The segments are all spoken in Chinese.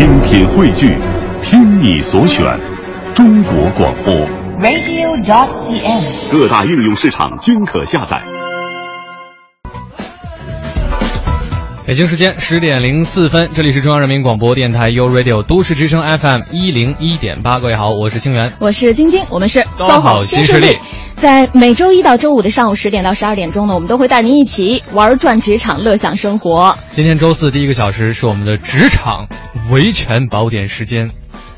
精品汇聚，听你所选，中国广播。radio.dot.cn，。各大应用市场均可下载。北京时间十点零四分，这里是中央人民广播电台 u Radio 都市之声 FM 一零一点八。各位好，我是清源。我是晶晶，我们是搜好新势力力。在每周一到周五的上午十点到十二点钟呢，我们都会带您一起玩转职场，乐享生活。今天周四第一个小时是我们的职场维权宝典时间。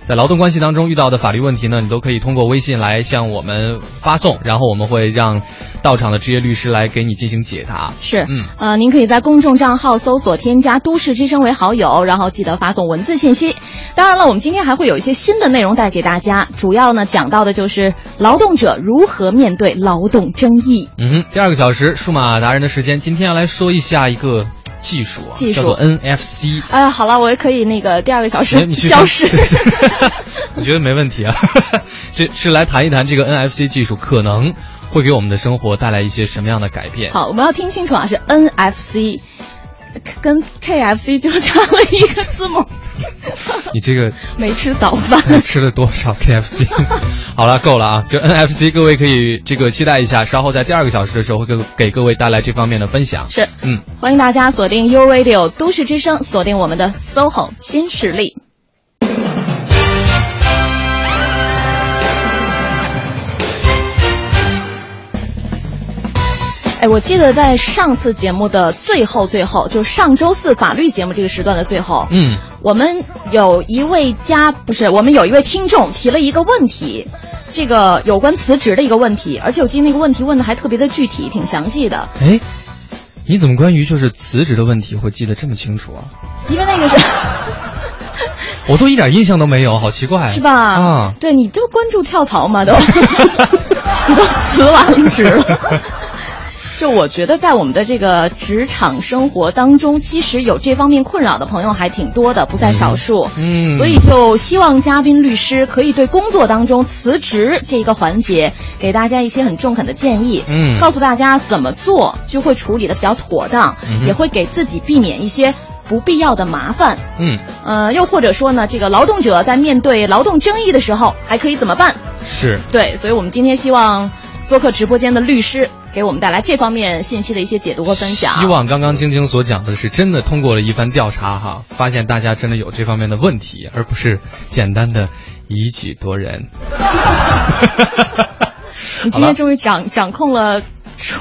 在劳动关系当中遇到的法律问题呢，你都可以通过微信来向我们发送，然后我们会让到场的职业律师来给你进行解答。是，嗯，呃，您可以在公众账号搜索添加“都市之声”为好友，然后记得发送文字信息。当然了，我们今天还会有一些新的内容带给大家，主要呢讲到的就是劳动者如何面对劳动争议。嗯哼，第二个小时数码达人的时间，今天要来说一下一个技术啊，技术叫做 NFC。哎呀，好了，我也可以那个第二个小时 消失。我觉得没问题啊，这是来谈一谈这个 NFC 技术可能会给我们的生活带来一些什么样的改变。好，我们要听清楚啊，是 NFC，跟 KFC 就差了一个字母。你这个没吃早饭。吃了多少 KFC？好了，够了啊！这 NFC 各位可以这个期待一下，稍后在第二个小时的时候会给给各位带来这方面的分享。是，嗯，欢迎大家锁定 U Radio 都市之声，锁定我们的 SOHO 新势力。哎，我记得在上次节目的最后，最后就上周四法律节目这个时段的最后，嗯，我们有一位家不是，我们有一位听众提了一个问题，这个有关辞职的一个问题，而且我记得那个问题问的还特别的具体，挺详细的，哎，你怎么关于就是辞职的问题会记得这么清楚啊？因为那个是。我都一点印象都没有，好奇怪，是吧？啊，对，你就关注跳槽嘛，都，你都辞完职了。就我觉得，在我们的这个职场生活当中，其实有这方面困扰的朋友还挺多的，不在少数。嗯，所以就希望嘉宾律师可以对工作当中辞职这一个环节，给大家一些很中肯的建议。嗯告诉大家怎么做就会处理的比较妥当，嗯也会给自己避免一些不必要的麻烦。嗯，呃，又或者说呢，这个劳动者在面对劳动争议的时候，还可以怎么办？是，对，所以我们今天希望做客直播间的律师给我们带来这方面信息的一些解读和分享。希望刚刚晶晶所讲的是真的通过了一番调查哈，发现大家真的有这方面的问题，而不是简单的以己夺人。你今天终于掌掌控了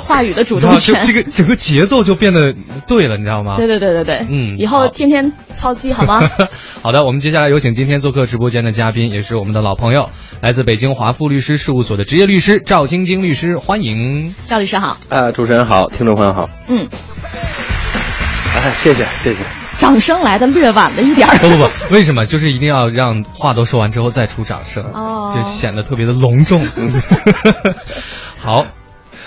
话语的主动权。这个整个节奏就变得对了，你知道吗？对对对对对，嗯以后天天操机好吗？好的，我们接下来有请今天做客直播间的嘉宾，也是我们的老朋友，来自北京华富律师事务所的职业律师赵晶晶律师，欢迎。赵律师好，呃，主持人好，听众朋友好，嗯，哎，谢谢谢谢。掌声来的略晚了一点儿。不不不，为什么？就是一定要让话都说完之后再出掌声，哦就显得特别的隆重。好，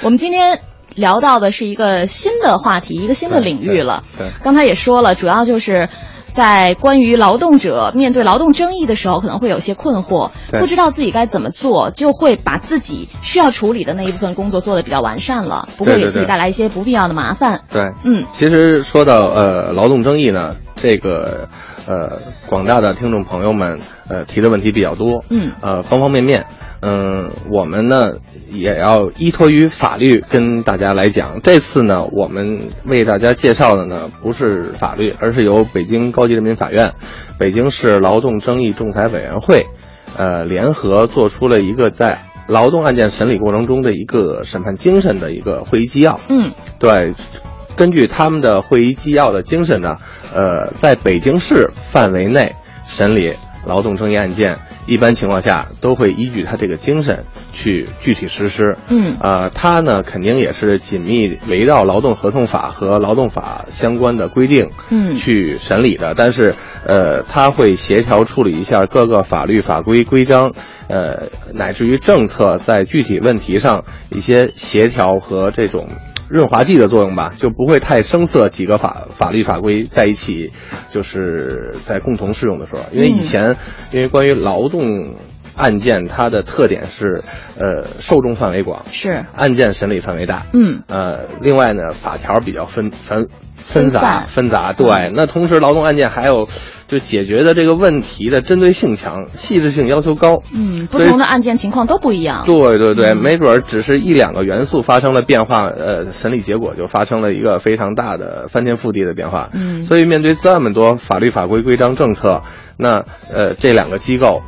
我们今天聊到的是一个新的话题，一个新的领域了。对对刚才也说了，主要就是。在关于劳动者面对劳动争议的时候，可能会有些困惑，对不知道自己该怎么做，就会把自己需要处理的那一部分工作做得比较完善了，不会给自己带来一些不必要的麻烦。对，嗯，其实说到呃劳动争议呢，这个呃广大的听众朋友们呃提的问题比较多，嗯呃方方面面，嗯、我们呢也要依托于法律跟大家来讲。这次呢，我们为大家介绍的呢不是法律，而是由北京高级人民法院、北京市劳动争议仲裁委员会，呃联合做出了一个在劳动案件审理过程中的一个审判精神的一个会议纪要。嗯对，根据他们的会议纪要的精神呢，呃，在北京市范围内审理劳动争议案件，一般情况下都会依据他这个精神去具体实施。嗯呃，他呢肯定也是紧密围绕劳动合同法和劳动法相关的规定，嗯去审理的。但是，呃，他会协调处理一下各个法律法规规章，呃，乃至于政策在具体问题上一些协调和这种润滑剂的作用吧，就不会太生涩。几个法法律法规在一起，就是在共同适用的时候，因为以前，因为关于劳动案件，它的特点是，呃，受众范围广，是，案件审理范围大，嗯。呃，另外呢，法条比较分分分杂分杂，对。那同时，劳动案件还有，就解决的这个问题的针对性强，细致性要求高。嗯，不同的案件情况都不一样。对对对，嗯没准儿只是一两个元素发生了变化，呃，审理结果就发生了一个非常大的翻天覆地的变化。嗯所以面对这么多法律法规规章政策，那呃这两个机构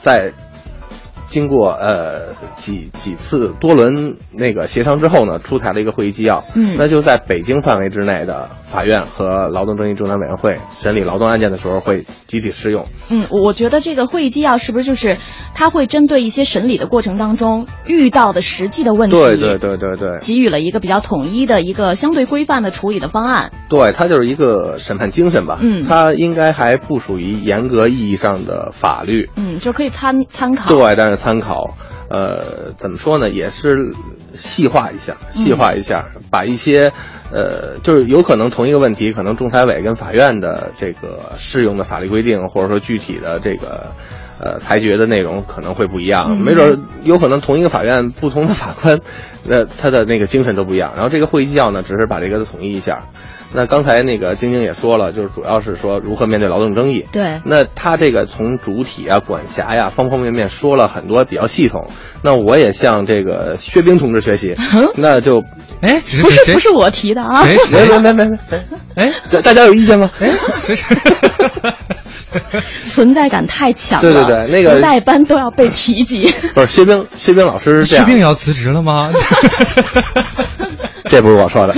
在经过呃几几次多轮那个协商之后呢，出台了一个会议纪要。嗯那就在北京范围之内的法院和劳动争议仲裁委员会审理劳动案件的时候会集体适用。嗯，我觉得这个会议纪要是不是就是它会针对一些审理的过程当中遇到的实际的问题，对对对对对。给予了一个比较统一的一个相对规范的处理的方案。对，它就是一个审判精神吧。嗯它应该还不属于严格意义上的法律。嗯，就可以参参考。对，但是参考，呃，怎么说呢，也是细化一下，细化一下，把一些，呃，就是有可能同一个问题，可能仲裁委跟法院的这个适用的法律规定，或者说具体的这个。呃，裁决的内容可能会不一样，嗯没准儿有可能同一个法院不同的法官，呃，他的那个精神都不一样。然后这个会议纪要呢，只是把这个统一一下。那刚才那个晶晶也说了，就是主要是说如何面对劳动争议。对那他这个从主体啊、管辖呀、方方面面说了很多比较系统。那我也向这个薛冰同志学习，那就 哎，谁不是不是我提的啊，谁没谁没没没没，哎大大家有意见吗？哎谁谁？存在感太强了。对对对那个代班都要被提及。不是薛冰，薛冰老师是这样，薛冰要辞职了吗？这不是我说的。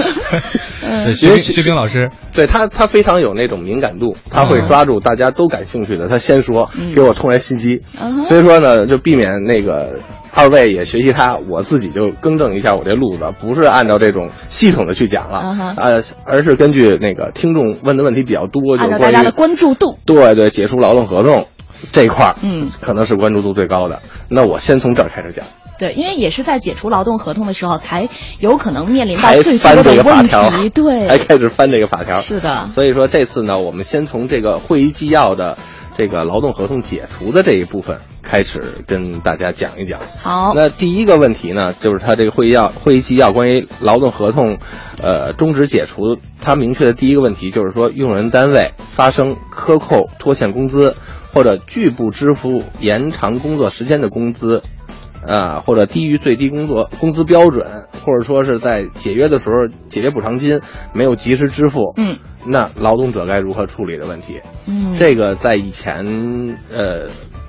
对薛冰薛冰老师，对他，他非常有那种敏感度，他会抓住大家都感兴趣的，他先说，给我通来信息。嗯哼所以说呢，就避免那个二位也学习他，我自己就更正一下我这路子，不是按照这种系统的去讲了，呃，而是根据那个听众问的问题比较多，就按照是关于大家的关注度。对对解除劳动合同这一块儿，嗯，可能是关注度最高的。那我先从这儿开始讲，对，因为也是在解除劳动合同的时候，才有可能面临到还最翻这个法多的问条，题。对，才开始翻这个法条。是的所以说这次呢，我们先从这个会议纪要的这个劳动合同解除的这一部分开始跟大家讲一讲。好，那第一个问题呢，就是他这个会议要会议纪要关于劳动合同，呃，终止解除，他明确的第一个问题就是说，用人单位发生克扣、拖欠工资或者拒不支付延长工作时间的工资。啊，或者低于最低工作工资标准，或者说是在解约的时候解约补偿金没有及时支付，嗯，那劳动者该如何处理的问题？嗯，这个在以前呃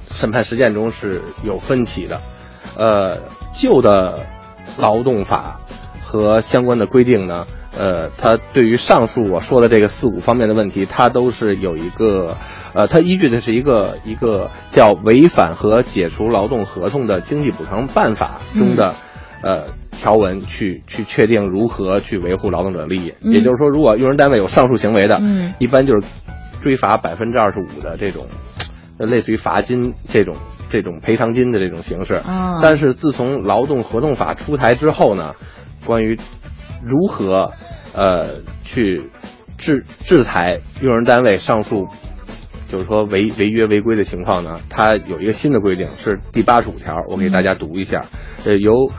审判实践中是有分歧的，呃，旧的劳动法和相关的规定呢，呃，他对于上述我说的这个四五方面的问题，他都是有一个，呃，他依据的是一个一个叫违反和解除劳动合同的经济补偿办法中的，呃。条文去去确定如何去维护劳动者利益，嗯也就是说，如果用人单位有上述行为的，嗯一般就是追罚百分之二十五的这种，呃类似于罚金这种这种赔偿金的这种形式。啊但是自从劳动合同法出台之后呢，关于如何呃去制制裁用人单位上述。就是说违违约违规的情况呢，它有一个新的规定，是第八十五条，我给大家读一下。呃，由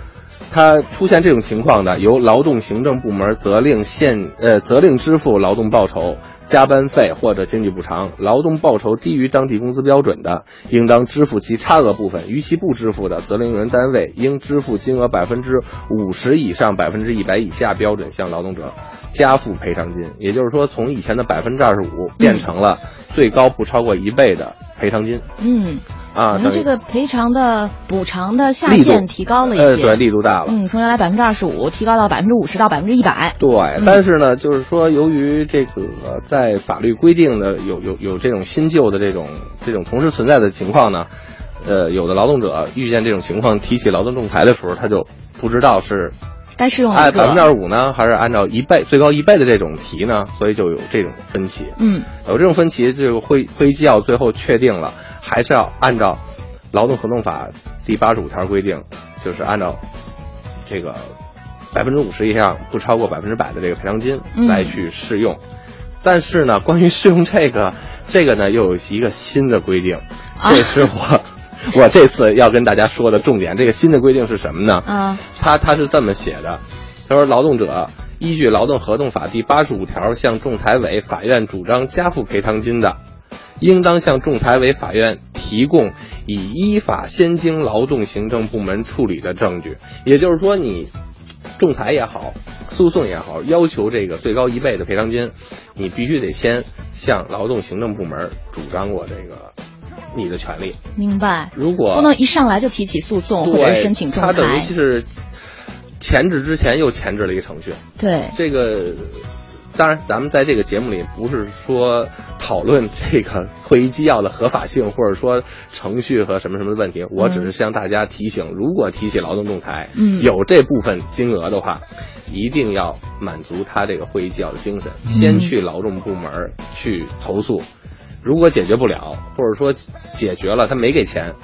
它出现这种情况的，由劳动行政部门责令现呃责令支付劳动报酬、加班费或者经济补偿。劳动报酬低于当地工资标准的，应当支付其差额部分；逾期不支付的，责令用人单位应支付金额百分之五十以上百分之一百以下标准向劳动者加付赔偿金。也就是说，从以前的百分之二十五变成了最高不超过一倍的赔偿金。嗯，啊，等于可能这个赔偿的补偿的下限提高了一呃，些，对，力度大了。嗯，从原来百分之二十五提高到百分之五十到百分之一百，对，但是呢，就是说，由于这个在法律规定的有有有这种新旧的这种这种同时存在的情况呢，呃，有的劳动者遇见这种情况提起劳动仲裁的时候，他就不知道是该适用哪按百分之？二十五呢，还是按照一倍最高一倍的这种提呢？所以就有这种分歧。嗯有这种分歧，这个会会议纪要最后确定了，还是要按照劳动合同法第八十五条规定，就是按照这个百分之五十以上不超过百分之百的这个赔偿金嗯来去适用。但是呢，关于适用这个这个呢，又有一个新的规定，啊这是我、我这次要跟大家说的重点。这个新的规定是什么呢？啊他他是这么写的，他说劳动者依据劳动合同法第八十五条向仲裁委、法院主张加付赔偿金的，应当向仲裁委法院提供已依法先经劳动行政部门处理的证据。也就是说，你仲裁也好，诉讼也好，要求这个最高一倍的赔偿金，你必须得先向劳动行政部门主张过这个你的权利。明白。如果不能一上来就提起诉讼或者对申请仲裁他等于。是前置之前又前置了一个程序。对，这个当然，咱们在这个节目里不是说讨论这个会议纪要的合法性，或者说程序和什么什么的问题。我只是向大家提醒，如果提起劳动仲裁，嗯有这部分金额的话，一定要满足他这个会议纪要的精神，先去劳动部门去投诉。如果解决不了，或者说解决了他没给钱，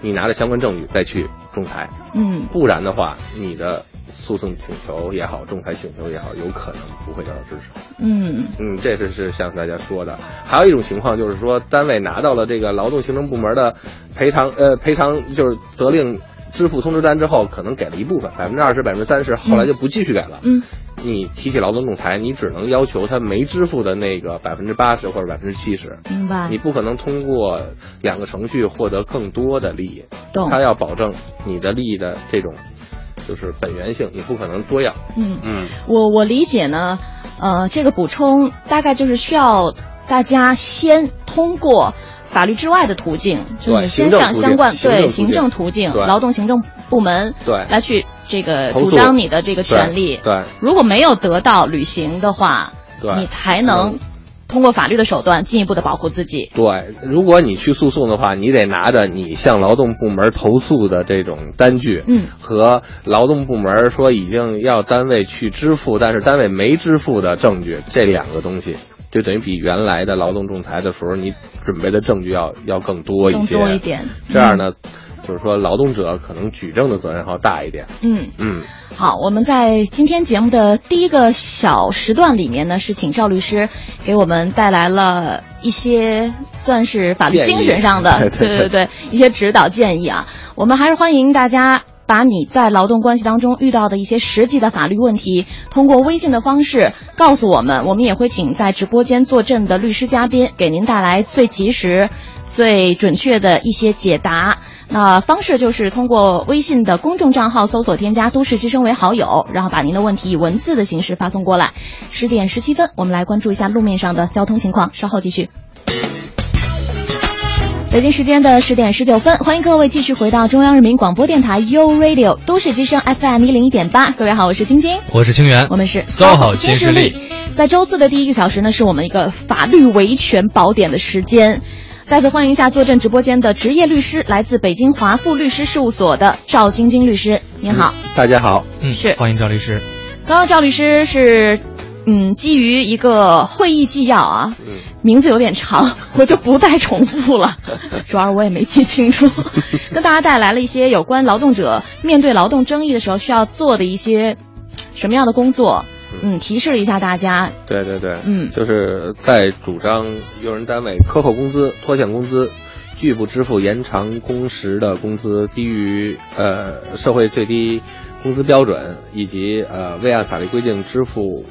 你拿着相关证据再去仲裁。嗯，不然的话，你的诉讼请求也好，仲裁请求也好，有可能不会得到支持。嗯，嗯，这是是向大家说的。还有一种情况就是说，单位拿到了这个劳动行政部门的赔偿，呃，赔偿就是责令支付通知单之后，可能给了一部分，百分之二十、百分之三十，后来就不继续给了。嗯，你提起劳动仲裁，你只能要求他没支付的那个百分之八十或者百分之七十。明白。你不可能通过两个程序获得更多的利益，懂他要保证你的利益的这种就是本源性，你不可能多要。嗯，嗯，我我理解呢，呃，这个补充大概就是需要大家先通过法律之外的途径，就是你先向相关对行政途径、劳动行政部门对。来去这个主张你的这个权利。对。如果没有得到履行的话，对。你才能嗯。通过法律的手段进一步的保护自己。对，如果你去诉讼的话，你得拿着你向劳动部门投诉的这种单据，嗯，和劳动部门说已经要单位去支付，但是单位没支付的证据，这两个东西，就等于比原来的劳动仲裁的时候你准备的证据要要更多一更些，多一点这样呢，就是说劳动者可能举证的责任要大一点。嗯。嗯，好，我们在今天节目的第一个小时段里面呢，是请赵律师给我们带来了一些算是法律精神上的，对对对，一些指导建议啊。我们还是欢迎大家。把你在劳动关系当中遇到的一些实际的法律问题，通过微信的方式告诉我们，我们也会请在直播间坐镇的律师嘉宾给您带来最及时、最准确的一些解答。那方式就是通过微信的公众账号搜索添加“都市之声”为好友，然后把您的问题以文字的形式发送过来。十点十七分，我们来关注一下路面上的交通情况，稍后继续。北京时间的十点十九分，欢迎各位继续回到中央人民广播电台 u Radio 都市之声 FM 一零一点八。各位好，我是晶晶。我是清源，我们是搜好新势力。在周四的第一个小时呢，是我们一个法律维权宝典的时间。再次欢迎一下坐镇直播间的职业律师，来自北京华富律师事务所的赵晶晶律师，您好。大家好，嗯，是欢迎赵律师。刚刚赵律师是，嗯，基于一个会议纪要啊，嗯，名字有点长，我就不再重复了，主要是我也没记清楚，跟大家带来了一些有关劳动者面对劳动争议的时候需要做的一些什么样的工作，嗯，提示了一下大家，对对对，嗯。就是在主张用人单位克扣工资、拖欠工资、拒不支付延长工时的工资低于呃社会最低工资标准，以及呃未按法律规定支付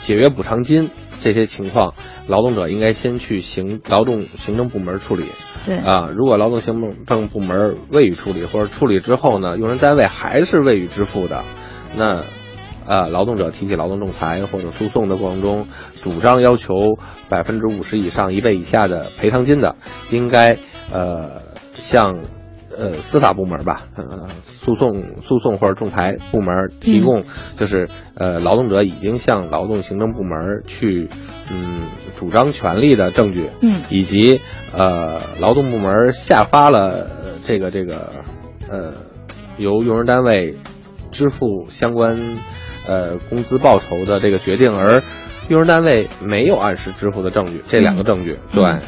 解约补偿金这些情况，劳动者应该先去行劳动行政部门处理。对，啊，如果劳动行政部门未予处理，或者处理之后呢，用人单位还是未予支付的，那，呃，劳动者提起劳动仲裁或者诉讼的过程中，主张要求百分之五十以上一倍以下的赔偿金的，应该呃向呃司法部门吧，呃诉讼诉讼或者仲裁部门提供，就是呃劳动者已经向劳动行政部门去嗯主张权利的证据，嗯以及呃劳动部门下发了呃这个这个呃由用人单位支付相关呃工资报酬的这个决定，而用人单位没有按时支付的证据，这两个证据，嗯对。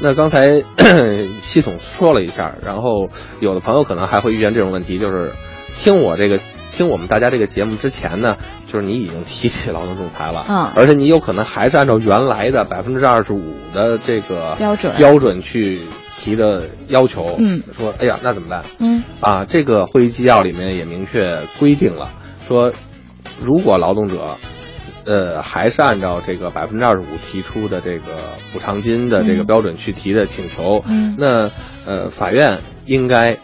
那刚才 系统说了一下，然后有的朋友可能还会遇见这种问题，就是听我这个听我们大家这个节目之前呢，就是你已经提起劳动仲裁了，嗯而且你有可能还是按照原来的百分之二十五的这个标准标准去提的要求，嗯说哎呀那怎么办？嗯啊，这个会议纪要里面也明确规定了，说如果劳动者呃，还是按照这个百分之二十五提出的这个补偿金的这个标准去提的请求。嗯那呃，法院应该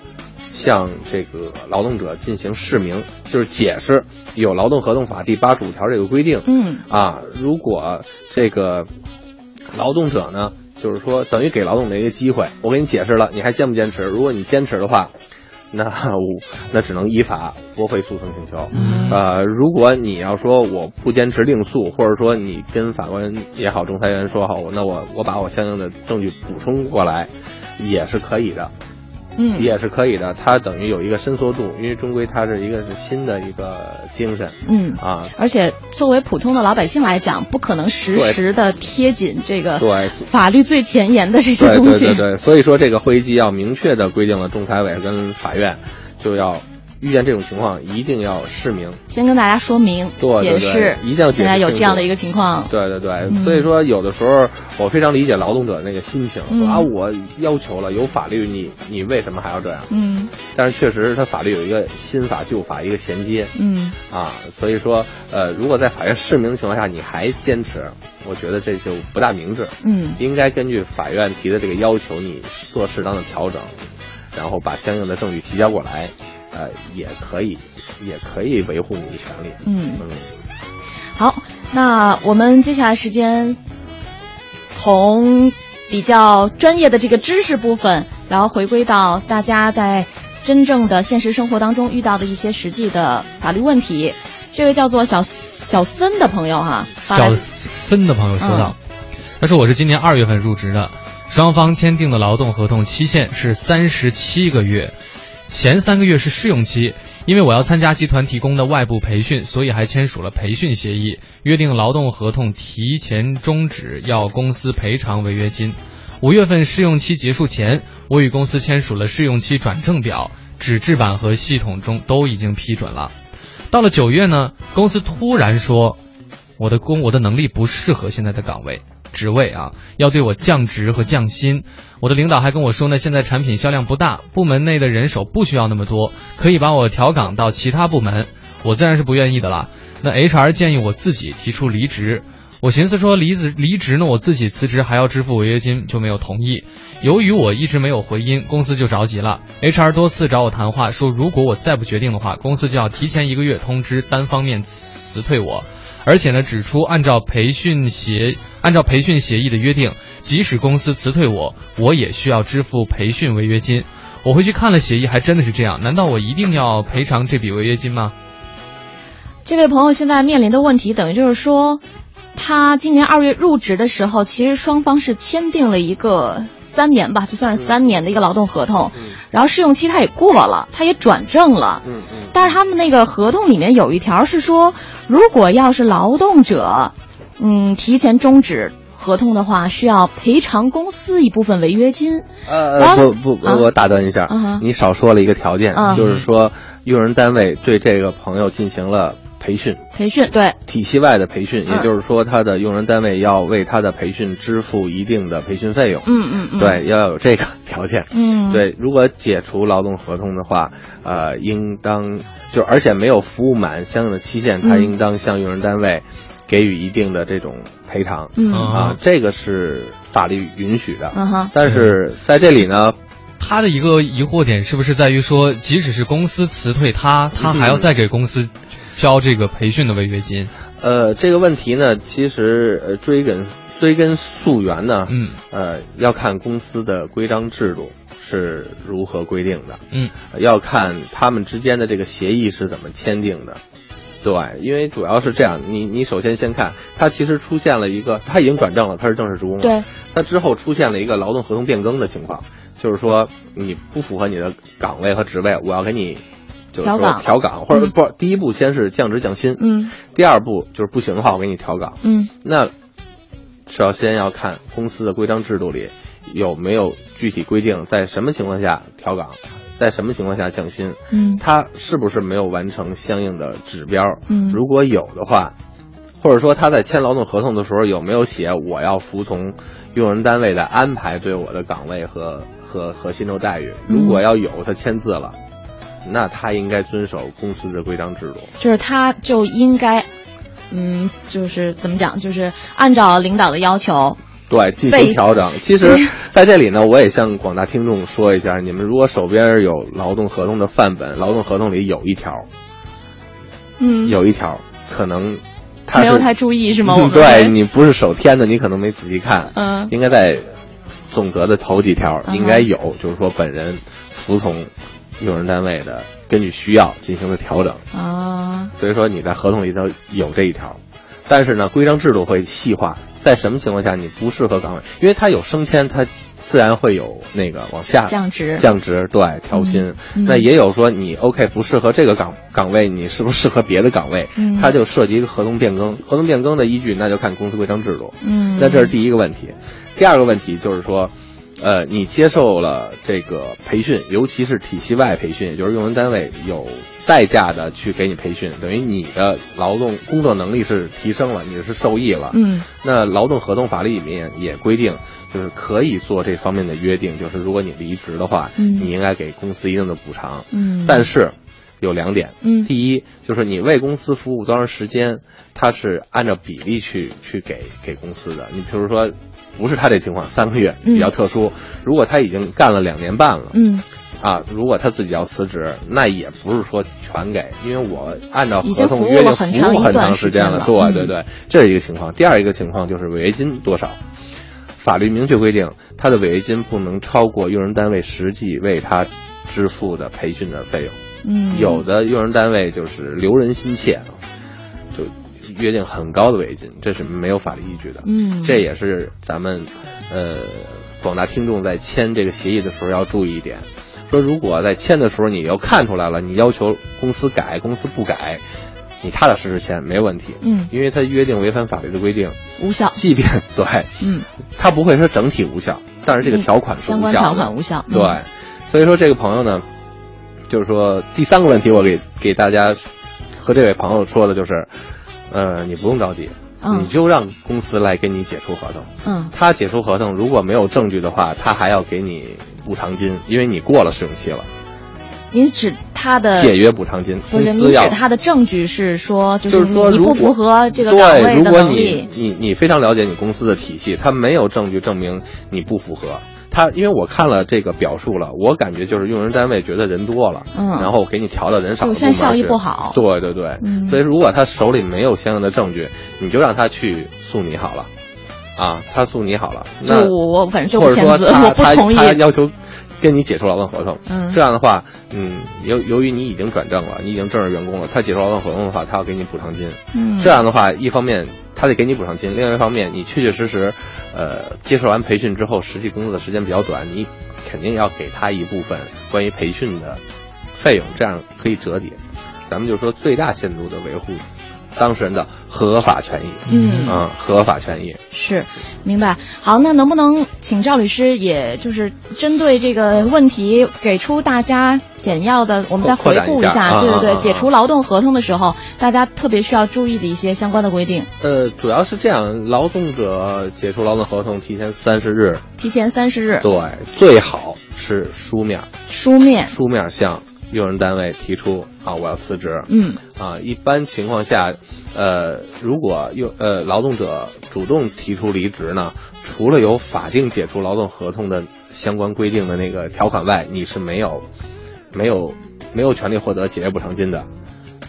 向这个劳动者进行释明，就是解释有劳动合同法第八十五条这个规定。嗯啊，如果这个劳动者呢，就是说等于给劳动者一个机会，我给你解释了，你还坚不坚持？如果你坚持的话，那我那只能依法驳回诉讼请求。嗯呃，如果你要说我不坚持另诉，或者说你跟法官也好，仲裁员说好，那我我把我相应的证据补充过来，也是可以的。嗯，也是可以的，它等于有一个伸缩度，因为终归它是一个是新的一个精神。嗯。啊，而且作为普通的老百姓来讲，不可能实时的贴紧这个对。法律最前沿的这些东西。对对对，所以说这个会议纪要明确的规定了仲裁委跟法院就要遇见这种情况一定要释明。先跟大家说明、对解释，一定要现在有这样的一个情况。对对对，嗯所以说有的时候我非常理解劳动者那个心情，嗯啊我要求了有法律，你你为什么还要这样？嗯但是确实它法律有一个新法旧法一个衔接嗯啊，所以说呃如果在法院释明的情况下你还坚持，我觉得这就不大明智。嗯应该根据法院提的这个要求，你做适当的调整，然后把相应的证据提交过来，呃，也可以，也可以维护你的权利。嗯。嗯，好，那我们接下来时间从比较专业的这个知识部分，然后回归到大家在真正的现实生活当中遇到的一些实际的法律问题。这位叫做小小森的朋友哈，小森的朋友说道：“他说我是今年二月份入职的，双方签订的劳动合同期限是三十七个月，前三个月是试用期。因为我要参加集团提供的外部培训，所以还签署了培训协议，约定劳动合同提前终止要公司赔偿违约金。五月份试用期结束前，我与公司签署了试用期转正表，纸质版和系统中都已经批准了。到了九月呢，公司突然说。”我的工我的能力不适合现在的岗位职位啊，要对我降职和降薪。我的领导还跟我说呢，现在产品销量不大，部门内的人手不需要那么多，可以把我调岗到其他部门。我自然是不愿意的啦。那 HR 建议我自己提出离职，我寻思说离职离职呢，我自己辞职还要支付违约金，就没有同意。由于我一直没有回音，公司就着急了。HR 多次找我谈话，说如果我再不决定的话，公司就要提前一个月通知单方面辞退我。而且呢，指出按照培训协按照培训协议的约定，即使公司辞退我，我也需要支付培训违约金。我回去看了协议，还真的是这样。难道我一定要赔偿这笔违约金吗？这位朋友现在面临的问题，等于就是说，他今年二月入职的时候，其实双方是签订了一个三年吧，就算是三年的一个劳动合同，嗯然后试用期他也过了，他也转正了，嗯嗯，但是他们那个合同里面有一条是说，如果要是劳动者，嗯，提前终止合同的话，需要赔偿公司一部分违约金。呃不不，啊。我打断一下你少说了一个条件嗯，就是说用人单位对这个朋友进行了培训，培训对，体系外的培训，嗯也就是说他的用人单位要为他的培训支付一定的培训费用。嗯嗯嗯，，对，要有这个条件。嗯，，对，如果解除劳动合同的话，呃，应当就而且没有服务满相应的期限，他嗯应当向用人单位给予一定的这种赔偿。嗯啊，这个是法律允许的。嗯哼，但是在这里呢，他的一个疑惑点是不是在于说，即使是公司辞退他，他还要再给公司交这个培训的违约金？呃，这个问题呢，其实呃追根追根溯源呢，嗯呃，要看公司的规章制度是如何规定的，嗯呃要看他们之间的这个协议是怎么签订的。对，因为主要是这样，你你首先先看，他其实出现了一个，他已经转正了，他是正式职工了。对，他之后出现了一个劳动合同变更的情况，就是说你不符合你的岗位和职位，我要给你就是说调岗。或者嗯。不，第一步先是降职降薪，嗯。第二步就是不行的话，我给你调岗。嗯。那首先要看公司的规章制度里有没有具体规定，在什么情况下调岗，在什么情况下降薪，嗯。他是不是没有完成相应的指标？嗯。如果有的话，或者说他在签劳动合同的时候有没有写我要服从用人单位的安排对我的岗位和和和薪酬待遇？嗯。如果要有，他签字了，那他应该遵守公司的规章制度。就是他就应该嗯，就是怎么讲，就是按照领导的要求。对，进行调整。其实，在这里呢，我也向广大听众说一下，你们如果手边有劳动合同的范本，劳动合同里有一条，嗯，有一条可能他没有太注意是吗？对你不是手填的，你可能没仔细看。嗯，应该在总则的头几条应该有，就是说本人服从用人单位的根据需要进行的调整啊。所以说你在合同里头有这一条。但是呢，规章制度会细化，在什么情况下你不适合岗位？因为它有升迁，它自然会有那个往下降职，降职对调薪。那也有说你 OK 不适合这个岗岗位，你是不是适合别的岗位？它就涉及一个合同变更，合同变更的依据那就看公司规章制度。嗯，那这是第一个问题。第二个问题就是说，呃，你接受了这个培训，尤其是体系外培训，也就是用人单位有。代价的去给你培训，等于你的劳动工作能力是提升了，你是受益了。嗯，那劳动合同法律里面也规定，就是可以做这方面的约定，就是如果你离职的话，嗯，你应该给公司一定的补偿。嗯，但是有两点。嗯，第一就是你为公司服务多长时间，它是按照比例去去给给公司的。你比如说，不是他这情况，三个月比较特殊。如果他已经干了两年半了，嗯。啊，如果他自己要辞职，那也不是说全给，因为我按照合同约定服务很长时间了。对对对，这是一个情况。第二一个情况就是违约金多少，法律明确规定，他的违约金不能超过用人单位实际为他支付的培训的费用。嗯，有的用人单位就是留人心切，就约定很高的违约金，这是没有法律依据的。嗯，这也是咱们呃广大听众在签这个协议的时候要注意一点。说如果在签的时候你又看出来了，你要求公司改，公司不改，你踏踏实实签没问题。嗯，因为他约定违反法律的规定，无效。即便对，嗯，他不会说整体无效，但是这个条款是无效。相关条款无效。对，所以说这个朋友呢，就是说第三个问题，我给给大家和这位朋友说的就是，呃，你不用着急。你就让公司来给你解除合同。嗯，他解除合同，如果没有证据的话，他还要给你补偿金，因为你过了试用期了。您指他的解约补偿金？不是，您指他的证据是说，就是说你不符合这个岗位的能力。你你你非常了解你公司的体系，他没有证据证明你不符合。他因为我看了这个表述了，我感觉就是用人单位觉得人多了，嗯，然后给你调的人少，现在效益不好。对对对，嗯，所以如果他手里没有相应的证据，你就让他去诉你好了，啊，他诉你好了，那我我反正就或者说他他他要求跟你解除劳动合同，嗯，这样的话，嗯，由由于你已经转正了，你已经正式员工了，他解除劳动合同的话，他要给你补偿金，嗯，这样的话，一方面。他得给你补偿金，另外一方面，你确确实实，呃，接受完培训之后，实际工作的时间比较短，你肯定要给他一部分关于培训的费用，这样可以折抵。咱们就说最大限度的维护。当事人的合法权益，嗯。啊，合法权益。是，明白。好，那能不能请赵律师，也就是针对这个问题，给出大家简要的，我们再回顾一下，对对对，解除劳动合同的时候，大家特别需要注意的一些相关的规定。呃，主要是这样，劳动者解除劳动合同提前三十日，提前三十日，对，最好是书面，书面，书面向。用人单位提出啊，我要辞职。嗯，啊，一般情况下，呃，如果用呃劳动者主动提出离职呢，除了有法定解除劳动合同的相关规定的那个条款外，你是没有没有没有权利获得解约补偿金的。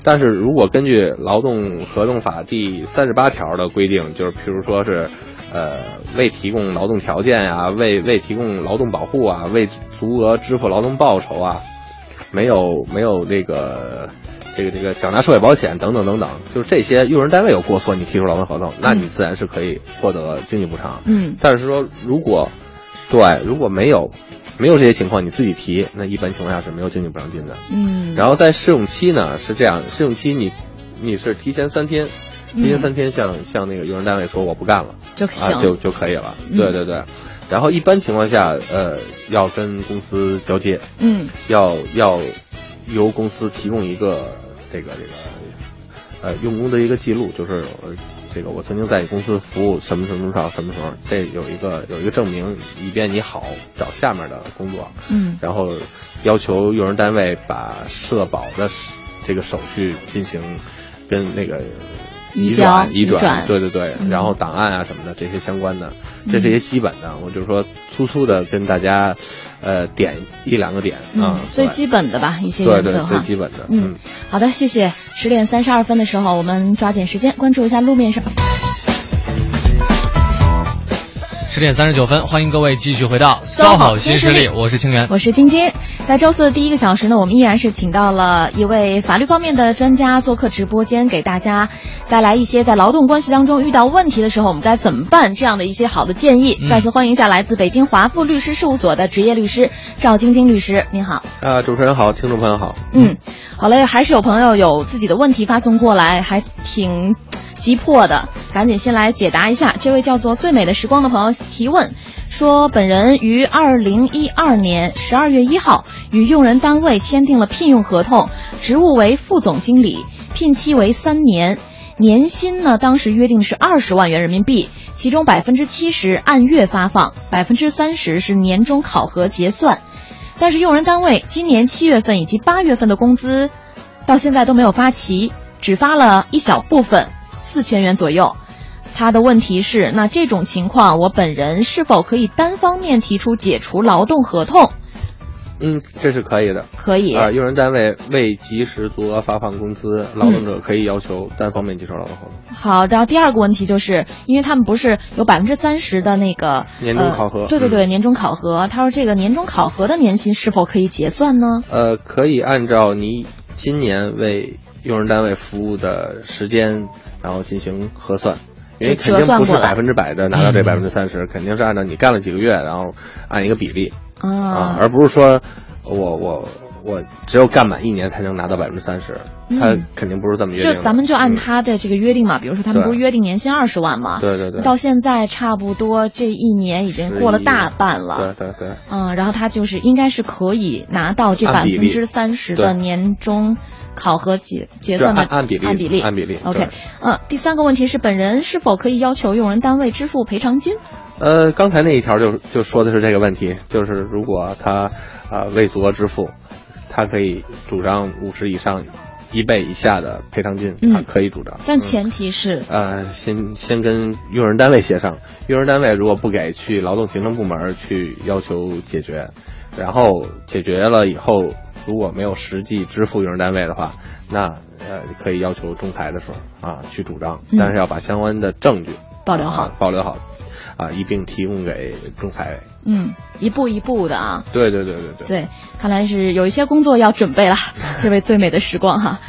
但是如果根据劳动合同法第三十八条的规定，就是譬如说是呃未提供劳动条件呀，未未提供劳动保护啊，未足额支付劳动报酬啊。没有没有这个这个这个缴纳社会保险等等等等，就是这些用人单位有过错，你提出劳动合同，那你自然是可以获得经济补偿。嗯，但是说如果对如果没有没有这些情况，你自己提，那一般情况下是没有经济补偿金的。嗯，然后在试用期呢是这样，试用期你你是提前三天，提前三天向向那个用人单位说我不干了就行就就可以了。对对对。然后一般情况下，呃，要跟公司交接，嗯，要要由公司提供一个这个这个呃用工的一个记录，就是这个我曾经在你公司服务什么什么时候什么时候，这有一个有一个证明，以便你好找下面的工作，嗯，然后要求用人单位把社保的这个手续进行跟那个移交转、移移转对对对，嗯然后档案啊什么的这些相关的，这是一些基本的，我就是说粗粗的跟大家，呃，点一两个点啊嗯，，最基本的吧，一些原则哈。最基本的，嗯，好的，谢谢。十点三十二分的时候，我们抓紧时间关注一下路面上。十点三十九分，欢迎各位继续回到搜骚好新势力我是清源。我是晶晶，在周四的第一个小时呢，我们依然是请到了一位法律方面的专家做客直播间，给大家带来一些在劳动关系当中遇到问题的时候我们该怎么办这样的一些好的建议。嗯再次欢迎一下来自北京华富律师事务所的职业律师赵晶晶律师，您好。啊，主持人好，听众朋友好，嗯，好嘞，还是有朋友有自己的问题发送过来，还挺急迫的，赶紧先来解答一下。这位叫做最美的时光的朋友提问说，本人于二零一二年十二月一号与用人单位签订了聘用合同，职务为副总经理，聘期为三年。年薪呢，当时约定是二十万元人民币，其中百分之七十按月发放，百分之三十是年终考核结算。但是用人单位今年七月份以及八月份的工资，到现在都没有发齐，只发了一小部分，四千元左右。他的问题是，那这种情况，我本人是否可以单方面提出解除劳动合同？嗯，这是可以的。可以，啊，用人单位未及时足额发放工资，劳动者可以要求单方面接受劳动合同。好，然后第二个问题就是，因为他们不是有百分之三十的那个年终考核呃对对对，年终考核。他说这个年终考核的年薪是否可以结算呢？呃，可以按照你今年为用人单位服务的时间，然后进行核算。因为肯定不是百分之百的拿到这嗯百分之三十，肯定是按照你干了几个月，然后按一个比例。啊。啊，，而不是说我我我只有干满一年才能拿到百分之三十，他嗯肯定不是这么约定就。咱们就按嗯。他的这个约定嘛，比如说他们不是约定年薪二十万嘛，对。对对，到现在差不多这一年已经过了大半了。对对对，嗯，然后他就是应该是可以拿到这百分之三十的年终考核结结算的按按比例按比例按比例 OK，对呃，第三个问题是本人是否可以要求用人单位支付赔偿金？呃，刚才那一条就就说的是这个问题，就是如果他啊、未足额支付，他可以主张五十以上一倍以下的赔偿金，嗯他可以主张。嗯但前提是呃，先先跟用人单位协商，用人单位如果不给，去劳动行政部门去要求解决，然后解决了以后，如果没有实际支付用人单位的话，那呃可以要求仲裁的时候啊去主张，嗯但是要把相关的证据保留好啊保留好，啊一并提供给仲裁委。嗯，一步一步的啊。对对对对对。对，看来是有一些工作要准备了。这位最美的时光哈，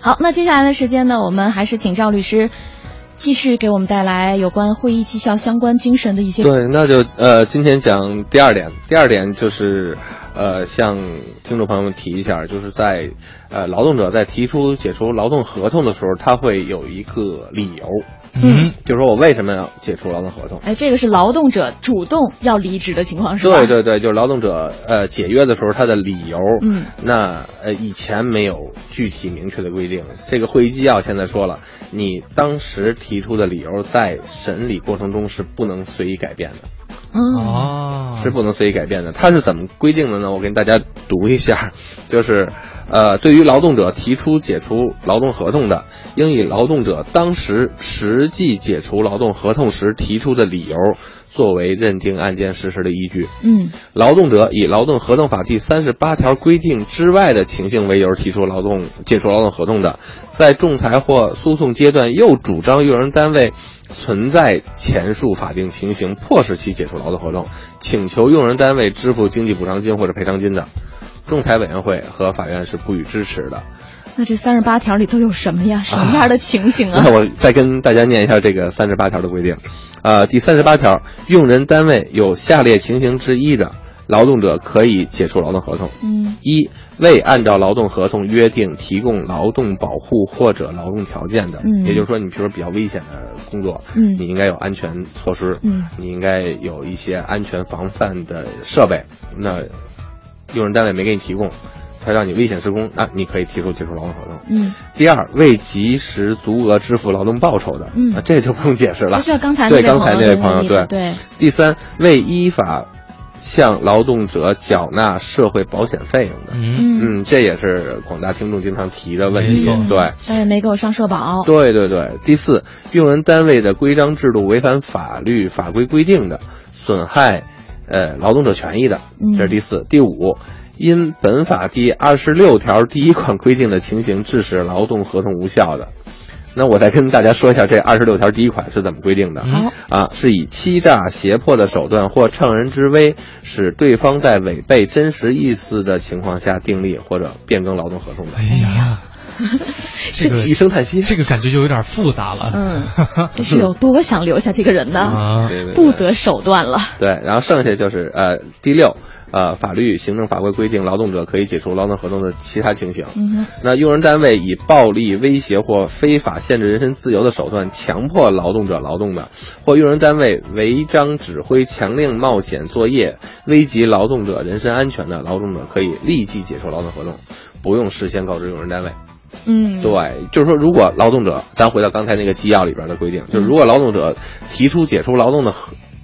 好，那接下来的时间呢，我们还是请赵律师继续给我们带来有关会议绩效相关精神的一些。对，那就呃，今天讲第二点。第二点就是，呃，向听众朋友们提一下，就是在呃劳动者在提出解除劳动合同的时候，他会有一个理由，嗯，就是说我为什么要解除劳动合同。哎，这个是劳动者主动要离职的情况是吧？对对对，就是劳动者呃解约的时候，他的理由，嗯，那呃以前没有具体明确的规定，这个会议纪要现在说了，你当时提出的理由在审理过程中是不能随意改变的。哦，是不能随意改变的。它是怎么规定的呢？我给大家读一下，就是，呃，对于劳动者提出解除劳动合同的，应以劳动者当时实际解除劳动合同时提出的理由作为认定案件事实的依据。嗯劳动者以劳动合同法第三十八条规定之外的情形为由提出劳动解除劳动合同的，在仲裁或诉讼阶段又主张用人单位存在前述法定情形，迫使其解除劳动合同，请求用人单位支付经济补偿金或者赔偿金的，仲裁委员会和法院是不予支持的。那这三十八条里都有什么呀？什么样的情形啊？那我再跟大家念一下这个三十八条的规定。呃，第三十八条，用人单位有下列情形之一的，劳动者可以解除劳动合同：嗯一、未按照劳动合同约定提供劳动保护或者劳动条件的，嗯也就是说，你比如说比较危险的工作，嗯你应该有安全措施，嗯你应该有一些安全防范的设备，那用人单位没给你提供，他让你危险施工，那你可以提出解除劳动合同。嗯，第二，未及时足额支付劳动报酬的，嗯啊，这就不用解释了。就像刚才那对位刚才那位朋友，对对，第三，未依法向劳动者缴纳社会保险费用的。嗯嗯，这也是广大听众经常提的问题没错。对，他也没给我上社保。对对对。第四，用人单位的规章制度违反法律法规规定的，损害呃劳动者权益的，嗯这是第四。第五，因本法第二十六条第一款规定的情形致使劳动合同无效的。那我再跟大家说一下，这二十六条第一款是怎么规定的？好，啊，是以欺诈、胁迫的手段或乘人之危，使对方在违背真实意思的情况下订立或者变更劳动合同的。哎呀，这个一声叹息，这个感觉就有点复杂了。嗯，这是有多想留下这个人呢？不择手段了。对，然后剩下就是呃第六，呃法律、行政法规规定劳动者可以解除劳动合同的其他情形。嗯，那用人单位以暴力、威胁或非法限制人身自由的手段强迫劳动者劳动的，或用人单位违章指挥、强令冒险作业、危及劳动者人身安全的，劳动者可以立即解除劳动合同，不用事先告知用人单位。嗯，对，就是说，如果劳动者，咱回到刚才那个纪要里边的规定，就是如果劳动者提出解除劳动的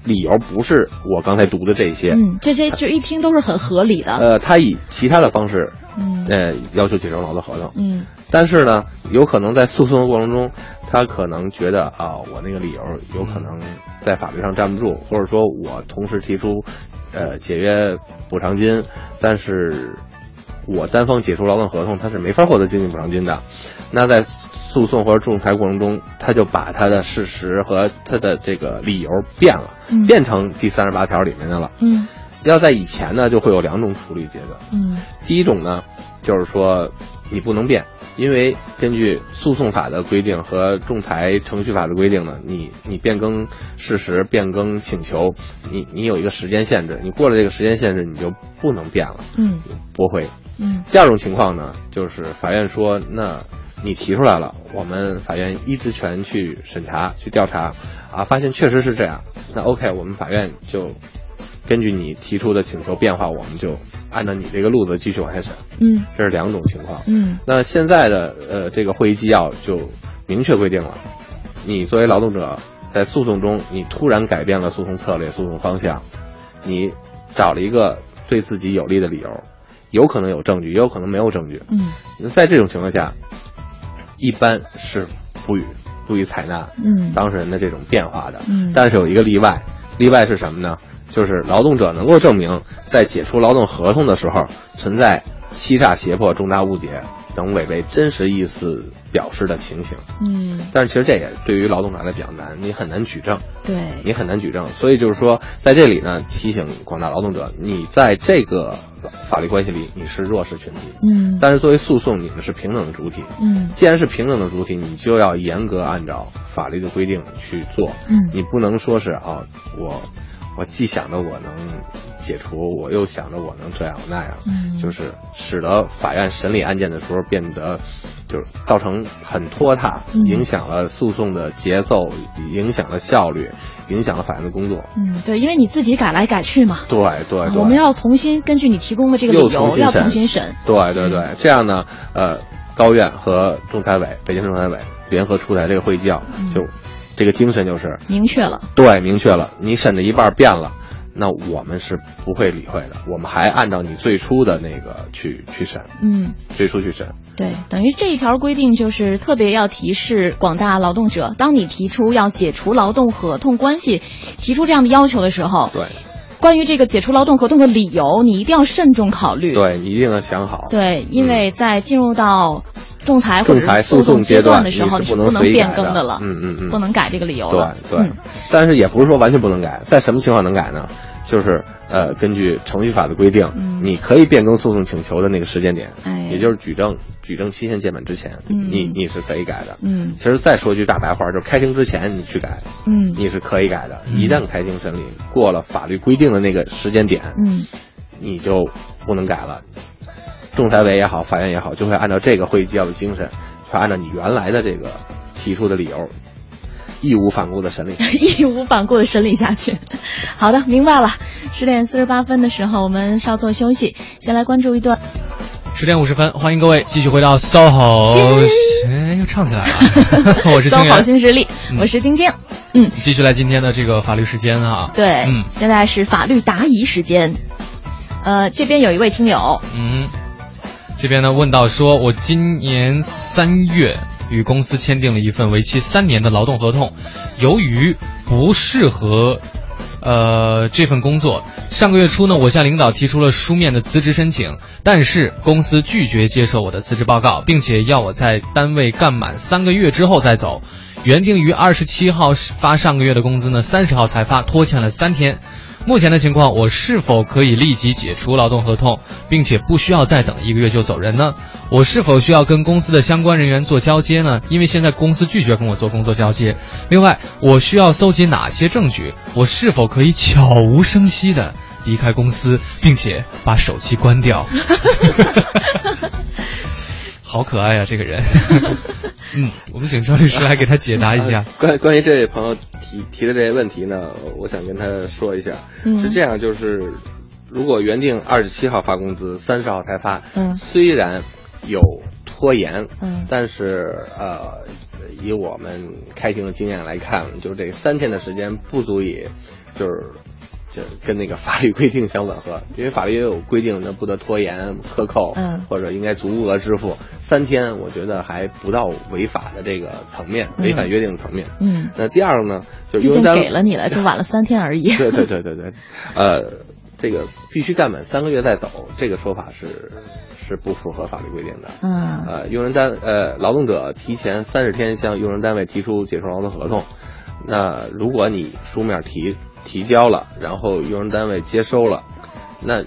理由不是我刚才读的这些，嗯，这些就一听都是很合理的。呃，他以其他的方式，嗯。呃，要求解除劳动合同，嗯。但是呢，有可能在诉讼的过程中，他可能觉得啊，我那个理由有可能在法律上站不住，或者说我同时提出，呃，解约补偿金，但是我单方解除劳动合同，他是没法获得经济补偿金的。那在诉讼或者仲裁过程中，他就把他的事实和他的这个理由变了，嗯变成第三十八条里面的了。嗯要在以前呢，就会有两种处理阶段。嗯第一种呢，就是说你不能变，因为根据诉讼法的规定和仲裁程序法的规定呢，你你变更事实、变更请求，你你有一个时间限制，你过了这个时间限制，你就不能变了，嗯驳回。嗯。第二种情况呢，就是法院说，那你提出来了，我们法院依职权去审查、去调查，啊，发现确实是这样，那 OK，我们法院就根据你提出的请求变化，我们就按照你这个路子继续往下审。嗯。这是两种情况。嗯。那现在的呃这个会议纪要就明确规定了，你作为劳动者在诉讼中，你突然改变了诉讼策略、诉讼方向，你找了一个对自己有利的理由，有可能有证据，也有可能没有证据。嗯那在这种情况下，一般是不予不予采纳嗯当事人的这种变化的。嗯但是有一个例外，例外是什么呢？就是劳动者能够证明在解除劳动合同的时候存在欺诈、胁迫、重大误解等违背真实意思表示的情形。嗯，但是其实这也对于劳动者来讲难，你很难举证，对，你很难举证。所以就是说，在这里呢，提醒广大劳动者，你在这个法律关系里你是弱势群体，嗯但是作为诉讼，你们是平等的主体。嗯既然是平等的主体，你就要严格按照法律的规定去做。嗯你不能说是啊，我我既想着我能解除，我又想着我能这样那样，嗯就是使得法院审理案件的时候变得就是造成很拖沓，嗯影响了诉讼的节奏，影响了效率，影响了法院的工作。嗯，对，因为你自己改来改去嘛。对对对，我们要重新根据你提供的这个理由，要重新审。对对对，这样呢，呃，高院和仲裁委、北京市仲裁委联合出台这个会议纪要，嗯就这个精神就是明确了。对，明确了，你审的一半变了，那我们是不会理会的，我们还按照你最初的那个去去审，嗯，最初去审。对，等于这一条规定就是特别要提示广大劳动者，当你提出要解除劳动合同关系，提出这样的要求的时候，对关于这个解除劳动合同的理由，你一定要慎重考虑。对，你一定要想好。对，因为在进入到仲裁或者是仲裁诉讼阶段的时候，你是不能变更的了，嗯嗯嗯不能改这个理由对了。对、嗯但是也不是说完全不能改，在什么情况能改呢？就是呃，根据程序法的规定，嗯。你可以变更诉讼请求的那个时间点，哎。也就是举证举证期限届满之前，嗯。你你是可以改的。嗯。其实再说句大白话，就是开庭之前你去改，嗯。你是可以改的。嗯。一旦开庭审理过了法律规定的那个时间点，嗯。你就不能改了。仲裁委也好，法院也好，就会按照这个会议纪要的精神，会按照你原来的这个提出的理由，义无反顾的审理。义无反顾的审理下去。好的，明白了。十点四十八分的时候，我们稍作休息，先来关注一段。十点五十分，欢迎各位继续回到 SOHO。哎，又唱起来了。我是 SOHO 新势力，嗯我是晶晶。嗯，继续来今天的这个法律时间啊。对，嗯现在是法律答疑时间。呃，这边有一位听友，嗯，这边呢问到说，我今年三月与公司签订了一份为期三年的劳动合同，由于不适合。呃，这份工作，上个月初呢，我向领导提出了书面的辞职申请，但是公司拒绝接受我的辞职报告，并且要我在单位干满三个月之后再走。原定于二十七号发上个月的工资呢，三十号才发，拖欠了三天。目前的情况，我是否可以立即解除劳动合同，并且不需要再等一个月就走人呢？我是否需要跟公司的相关人员做交接呢？因为现在公司拒绝跟我做工作交接。另外，我需要搜集哪些证据？我是否可以悄无声息的 离开公司，并且把手机关掉？好可爱啊，这个人。嗯，我们请赵律师来给他解答一下。关关于这位朋友提提的这些问题呢，我想跟他说一下，嗯是这样，就是如果原定二十七号发工资，三十号才发，嗯虽然有拖延，嗯但是呃，以我们开庭的经验来看，就是这三天的时间不足以，就是。就跟那个法律规定相吻合，因为法律也有规定，那不得拖延、克扣，嗯或者应该足额支付。三天，我觉得还不到违法的这个层面，嗯违反约定的层面。嗯，那第二个呢，就用人单位给了你了，就晚了三天而已。对对对对对，呃，这个必须干满三个月再走，这个说法是是不符合法律规定的。嗯呃，用人单呃劳动者提前三十天向用人单位提出解除劳动合同，那如果你书面提提交了，然后用人单位接收了，那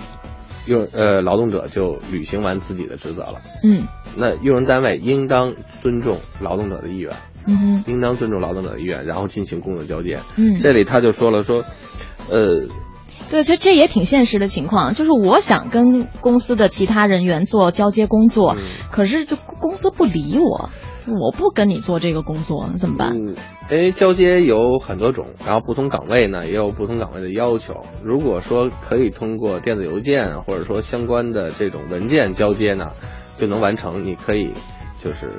用呃劳动者就履行完自己的职责了。嗯。那用人单位应当尊重劳动者的意愿，嗯哼。应当尊重劳动者的意愿，然后进行工作交接。嗯，这里他就说了说，呃，对，这这也挺现实的情况，就是我想跟公司的其他人员做交接工作，嗯。可是就公司不理我，我不跟你做这个工作，怎么办？嗯，因为交接有很多种，然后不同岗位呢也有不同岗位的要求。如果说可以通过电子邮件或者说相关的这种文件交接呢，就能完成，你可以就是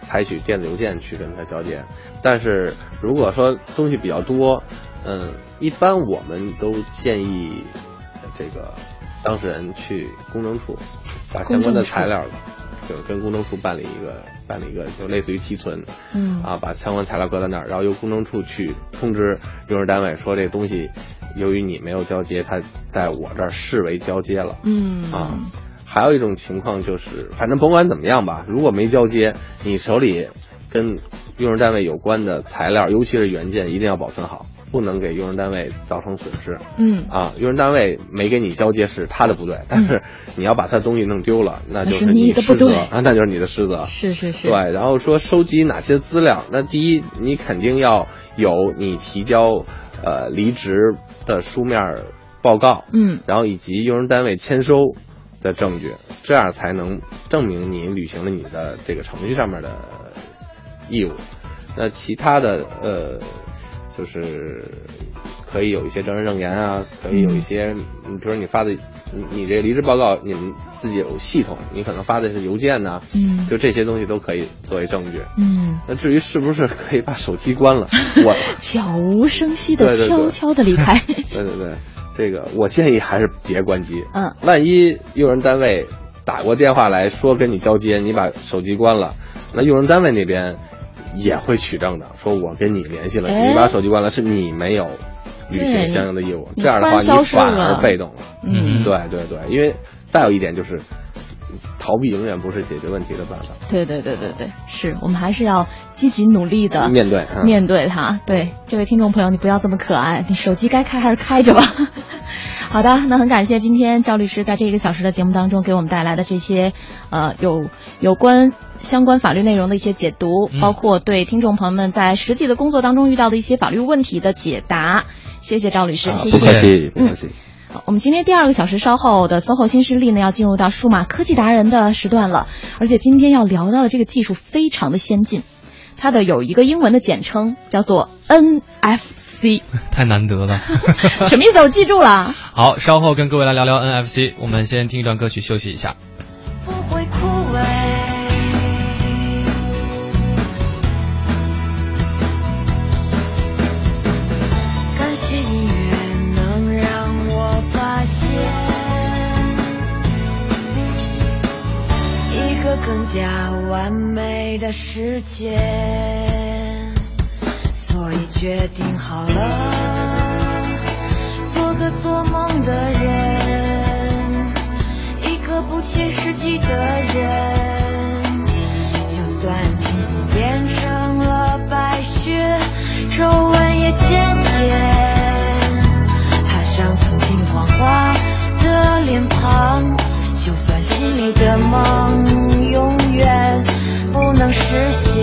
采取电子邮件去跟他交接。但是如果说东西比较多，嗯，一般我们都建议这个当事人去公证处把相关的材料，就是跟公证处办理一个办了一个，就类似于提存。嗯啊，把相关材料搁在那儿，然后由公证处去通知用人单位说这东西，由于你没有交接，它在我这儿视为交接了。嗯啊还有一种情况就是，反正甭管怎么样吧，如果没交接，你手里跟用人单位有关的材料，尤其是原件，一定要保存好，不能给用人单位造成损失。嗯啊，用人单位没给你交接是他的不对，但是你要把他东西弄丢了，那就是你的失责啊，那就是你的失责。是是是，对，然后说收集哪些资料？那第一，你肯定要有你提交呃离职的书面报告，嗯然后以及用人单位签收的证据，这样才能证明你履行了你的这个程序上面的义务。那其他的呃，就是可以有一些证人证言啊，可以有一些，你比如说你发的，你你这离职报告，你们自己有系统，你可能发的是邮件呐、嗯就这些东西都可以作为证据。嗯，那至于是不是可以把手机关了，我悄无声息的悄悄的离开。对对对，这个我建议还是别关机。嗯万一用人单位打过电话来说跟你交接，你把手机关了，那用人单位那边也会取证的，说我跟你联系了，哎。你把手机关了，是你没有履行相应的义务，这样的话你反而被动了。嗯。对对对，因为再有一点就是，逃避永远不是解决问题的办法。对对对对对，是我们还是要积极努力的 面对嗯面对它。对这位听众朋友，你不要这么可爱，你手机该开还是开着吧。好的，那很感谢今天赵律师在这一个小时的节目当中给我们带来的这些呃有有关相关法律内容的一些解读，嗯包括对听众朋友们在实际的工作当中遇到的一些法律问题的解答。谢谢赵律师，啊谢谢。不客气，不客气。好我们今天第二个小时稍后的 SOHO 新势力呢，要进入到数码科技达人的时段了。而且今天要聊到的这个技术非常的先进，它的有一个英文的简称叫做 NFC，太难得了。什么意思？我记住了。好，稍后跟各位来聊聊 NFC。我们先听一段歌曲休息一下。加完美的世界，所以决定好了，做个做梦的人，一个不切实际的人。就算青丝变成了白雪，皱纹也渐渐爬上曾经黄花的脸庞。就算心里的梦能实现。